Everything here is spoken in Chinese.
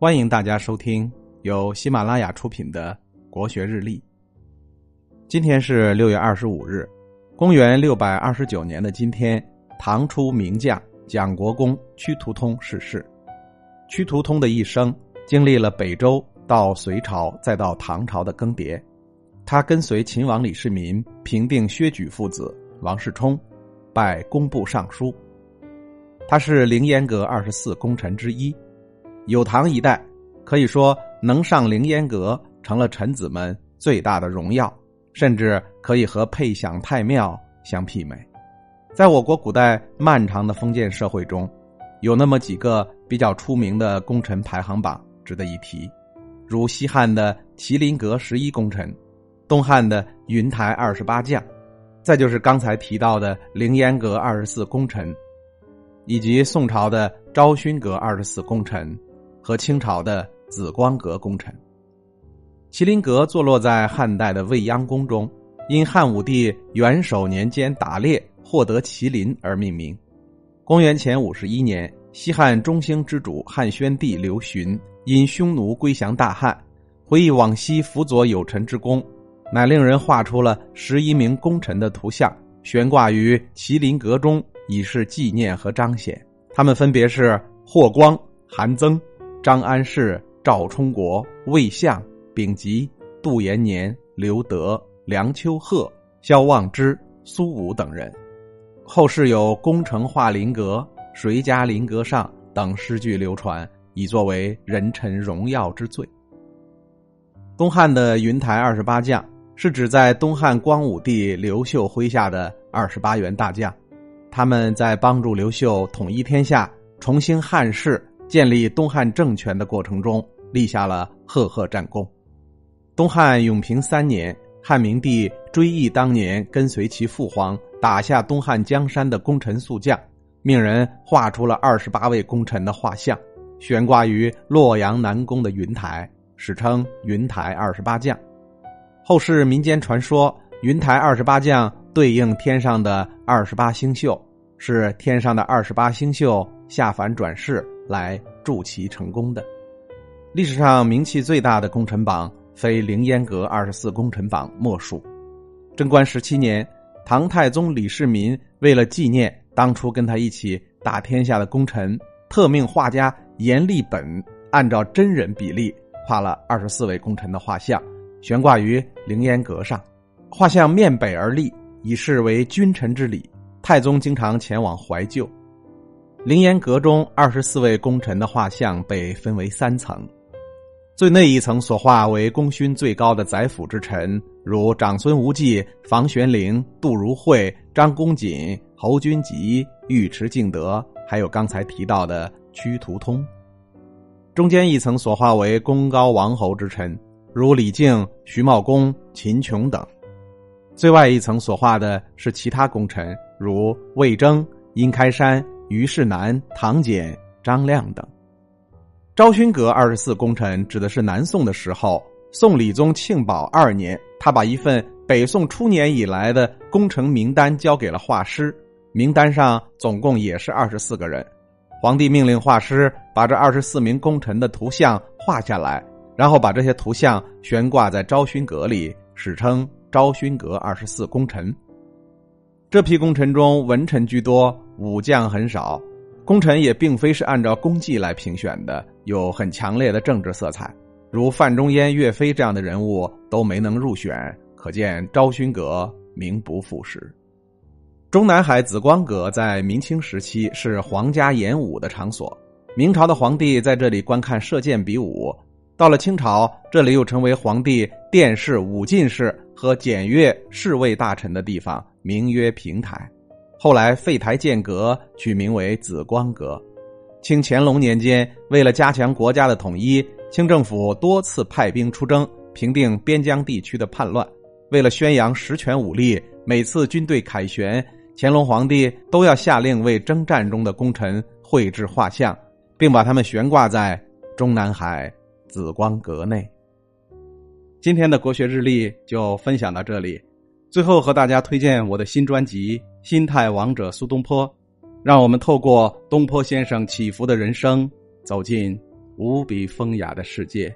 欢迎大家收听由喜马拉雅出品的《国学日历》。今天是六月二十五日，公元六百二十九年的今天，唐初名将蒋国公屈突通逝世。屈突通的一生经历了北周到隋朝再到唐朝的更迭，他跟随秦王李世民平定薛举父子，王世充拜工部尚书。他是凌烟阁二十四功臣之一，有唐一代可以说能上凌烟阁成了臣子们最大的荣耀，甚至可以和配享太庙相媲美。在我国古代漫长的封建社会中，有那么几个比较出名的功臣排行榜值得一提，如西汉的麒麟阁十一功臣，东汉的云台二十八将，再就是刚才提到的凌烟阁二十四功臣。以及宋朝的昭勋阁二十四功臣和清朝的紫光阁功臣。麒麟阁坐落在汉代的未央宫中，因汉武帝元首年间打猎获得麒麟而命名。公元前五十一年，西汉中兴之主汉宣帝刘询因匈奴归降大汉，回忆往昔辅佐有臣之功，乃令人画出了十一名功臣的图像，悬挂于麒麟阁中。以示纪念和彰显，他们分别是霍光、韩增、张安世、赵充国、魏相、丙吉、杜延年、刘德、梁丘鹤、萧望之、苏武等人。后世有“功成画麟阁”“谁家麟阁上”等诗句流传，以作为人臣荣耀之最。东汉的云台二十八将，是指在东汉光武帝刘秀麾下的二十八员大将。他们在帮助刘秀统一天下、重兴汉室、建立东汉政权的过程中，立下了赫赫战功。东汉永平三年，汉明帝追忆当年跟随其父皇打下东汉江山的功臣宿将，命人画出了二十八位功臣的画像，悬挂于洛阳南宫的云台，史称“云台二十八将”。后世民间传说，云台二十八将。对应天上的二十八星宿，是天上的二十八星宿下凡转世来助其成功的。历史上名气最大的功臣榜，非凌烟阁二十四功臣榜莫属。贞观十七年，唐太宗李世民为了纪念当初跟他一起打天下的功臣，特命画家阎立本按照真人比例画了二十四位功臣的画像，悬挂于凌烟阁上。画像面北而立。以示为君臣之礼，太宗经常前往怀旧。凌烟阁中二十四位功臣的画像被分为三层，最内一层所画为功勋最高的宰辅之臣，如长孙无忌、房玄龄、杜如晦、张公瑾、侯君集、尉迟敬德，还有刚才提到的屈突通。中间一层所画为功高王侯之臣，如李靖、徐茂公、秦琼等。最外一层所画的是其他功臣，如魏征、殷开山、虞世南、唐简、张亮等。昭勋阁二十四功臣指的是南宋的时候，宋理宗庆保二年，他把一份北宋初年以来的功臣名单交给了画师，名单上总共也是二十四个人。皇帝命令画师把这二十四名功臣的图像画下来，然后把这些图像悬挂在昭勋阁里，史称。昭勋阁二十四功臣，这批功臣中文臣居多，武将很少。功臣也并非是按照功绩来评选的，有很强烈的政治色彩，如范仲淹、岳飞这样的人物都没能入选，可见昭勋阁名不副实。中南海紫光阁在明清时期是皇家演武的场所，明朝的皇帝在这里观看射箭比武。到了清朝，这里又成为皇帝殿试、武进士和检阅侍卫大臣的地方，名曰平台。后来废台建阁，取名为紫光阁。清乾隆年间，为了加强国家的统一，清政府多次派兵出征，平定边疆地区的叛乱。为了宣扬实权武力，每次军队凯旋，乾隆皇帝都要下令为征战中的功臣绘制画像，并把他们悬挂在中南海。紫光阁内。今天的国学日历就分享到这里，最后和大家推荐我的新专辑《心态王者苏东坡》，让我们透过东坡先生起伏的人生，走进无比风雅的世界。